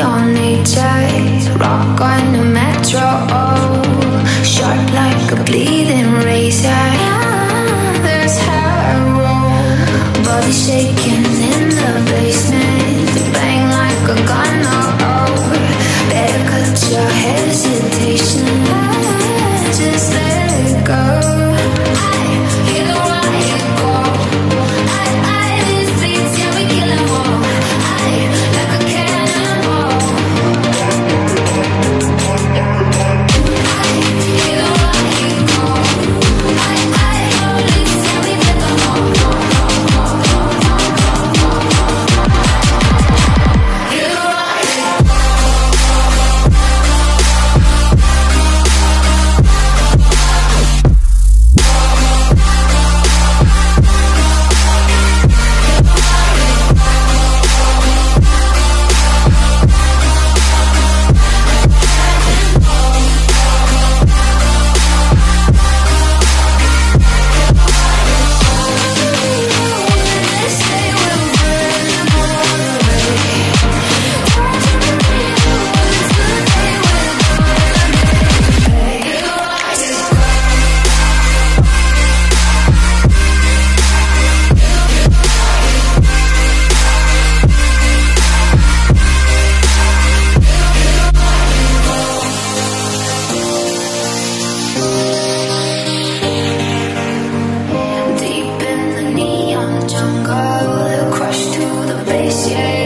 on each other, rock on the metro, sharp like a bleeding razor. Yeah, there's how I roll, body shaking in the basement, bang like a gun, oh, better cut your hesitation. Just yeah.